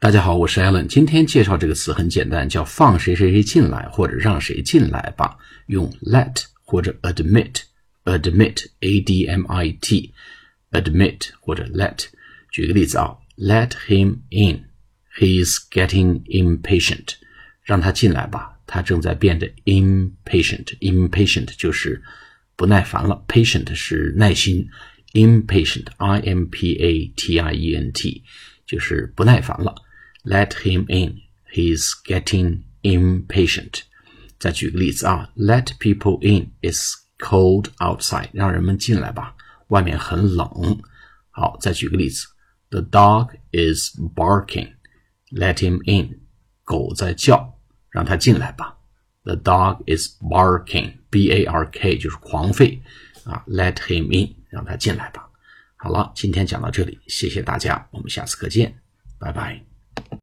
大家好，我是 Alan。今天介绍这个词很简单，叫放谁谁谁进来，或者让谁进来吧。用 let 或者 admit，admit，a d m i t，admit 或者 let。举个例子啊，Let him in. He is getting impatient. 让他进来吧，他正在变得 impatient。impatient 就是不耐烦了，patient 是耐心，impatient，i m p a t i e n t 就是不耐烦了。 Let him in. He's getting impatient. 再举个例子啊，Let people in. It's cold outside. 让人们进来吧，外面很冷。好，再举个例子，The dog is barking. Let him in. 狗在叫，让它进来吧。The dog is barking. B A R K 就是狂吠啊。Let him in. 让他进来吧。好了，今天讲到这里，谢谢大家，我们下次课见，拜拜。